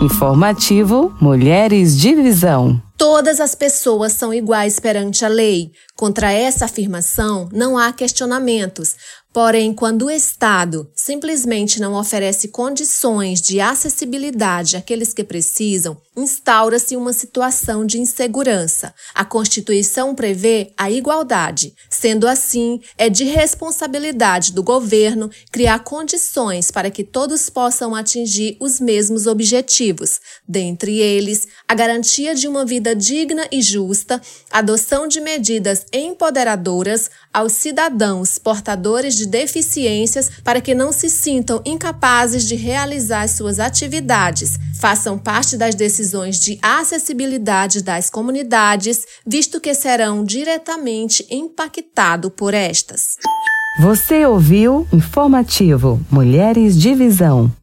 Informativo Mulheres de Visão. Todas as pessoas são iguais perante a lei. Contra essa afirmação, não há questionamentos. Porém, quando o Estado simplesmente não oferece condições de acessibilidade àqueles que precisam, instaura-se uma situação de insegurança. A Constituição prevê a igualdade. Sendo assim, é de responsabilidade do governo criar condições para que todos possam atingir os mesmos objetivos, dentre eles a garantia de uma vida digna e justa, adoção de medidas empoderadoras aos cidadãos portadores de deficiências para que não se sintam incapazes de realizar suas atividades, façam parte das decisões de acessibilidade das comunidades, visto que serão diretamente impactados por estas. Você ouviu Informativo Mulheres de Visão.